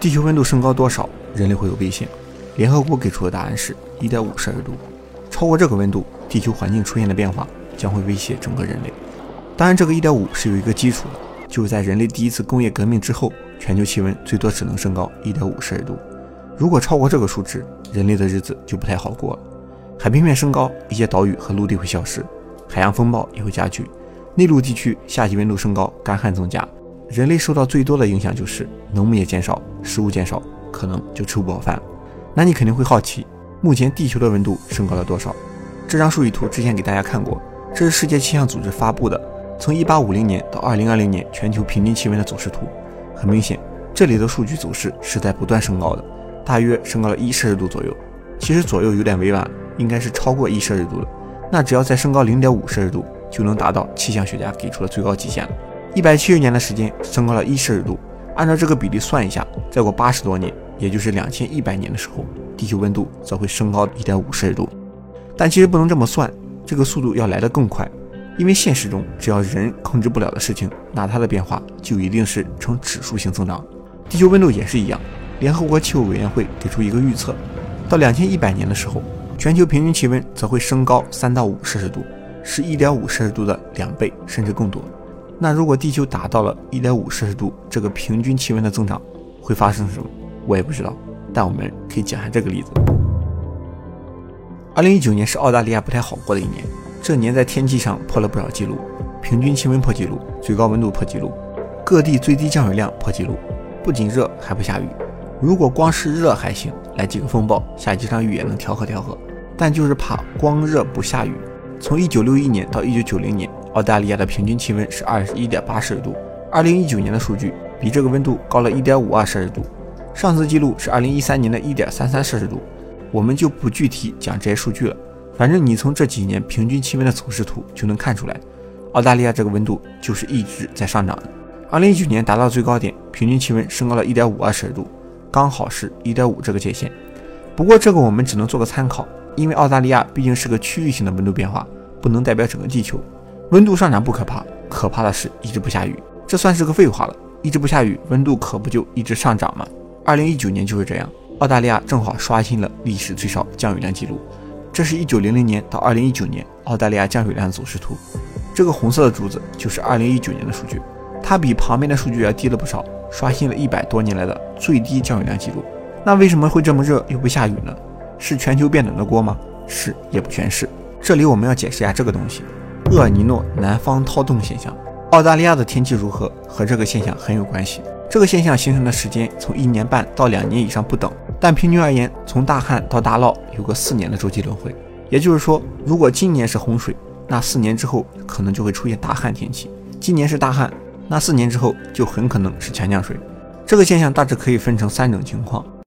地球温度升高多少，人类会有危险？联合国给出的答案是1.5摄氏度。超过这个温度，地球环境出现的变化将会威胁整个人类。当然，这个1.5是有一个基础的，就是在人类第一次工业革命之后，全球气温最多只能升高1.5摄氏度。如果超过这个数值，人类的日子就不太好过了。海平面升高，一些岛屿和陆地会消失，海洋风暴也会加剧，内陆地区夏季温度升高，干旱增加。人类受到最多的影响就是农牧业减少，食物减少，可能就吃不饱饭了。那你肯定会好奇，目前地球的温度升高了多少？这张数据图之前给大家看过，这是世界气象组织发布的，从1850年到2020年全球平均气温的走势图。很明显，这里的数据走势是在不断升高的，大约升高了一摄氏度左右。其实左右有点委婉，应该是超过一摄氏度了。那只要再升高零点五摄氏度，就能达到气象学家给出的最高极限了。一百七十年的时间升高了一摄氏度，按照这个比例算一下，再过八十多年，也就是两千一百年的时候，地球温度则会升高一点五摄氏度。但其实不能这么算，这个速度要来得更快，因为现实中只要人控制不了的事情，那它的变化就一定是呈指数性增长。地球温度也是一样，联合国气候委员会给出一个预测，到两千一百年的时候，全球平均气温则会升高三到五摄氏度，是一点五摄氏度的两倍甚至更多。那如果地球达到了1.5摄氏度这个平均气温的增长，会发生什么？我也不知道。但我们可以讲下这个例子。2019年是澳大利亚不太好过的一年，这年在天气上破了不少记录，平均气温破纪录，最高温度破纪录，各地最低降雨量破纪录。不仅热还不下雨。如果光是热还行，来几个风暴，下几场雨也能调和调和。但就是怕光热不下雨。从1961年到1990年。澳大利亚的平均气温是二十一点八摄氏度，二零一九年的数据比这个温度高了一点五二摄氏度，上次记录是二零一三年的一点三三摄氏度。我们就不具体讲这些数据了，反正你从这几年平均气温的走势图就能看出来，澳大利亚这个温度就是一直在上涨的。二零一九年达到最高点，平均气温升高了一点五二摄氏度，刚好是一点五这个界限。不过这个我们只能做个参考，因为澳大利亚毕竟是个区域性的温度变化，不能代表整个地球。温度上涨不可怕，可怕的是一直不下雨。这算是个废话了，一直不下雨，温度可不就一直上涨吗？二零一九年就是这样，澳大利亚正好刷新了历史最少降雨量记录。这是一九零零年到二零一九年澳大利亚降雨量走势图。这个红色的柱子就是二零一九年的数据，它比旁边的数据要低了不少，刷新了一百多年来的最低降雨量记录。那为什么会这么热又不下雨呢？是全球变暖的锅吗？是也不全是。这里我们要解释一下这个东西。厄尔尼诺南方套动现象，澳大利亚的天气如何和这个现象很有关系。这个现象形成的时间从一年半到两年以上不等，但平均而言，从大旱到大涝有个四年的周期轮回。也就是说，如果今年是洪水，那四年之后可能就会出现大旱天气；今年是大旱，那四年之后就很可能是强降水。这个现象大致可以分成三种情况。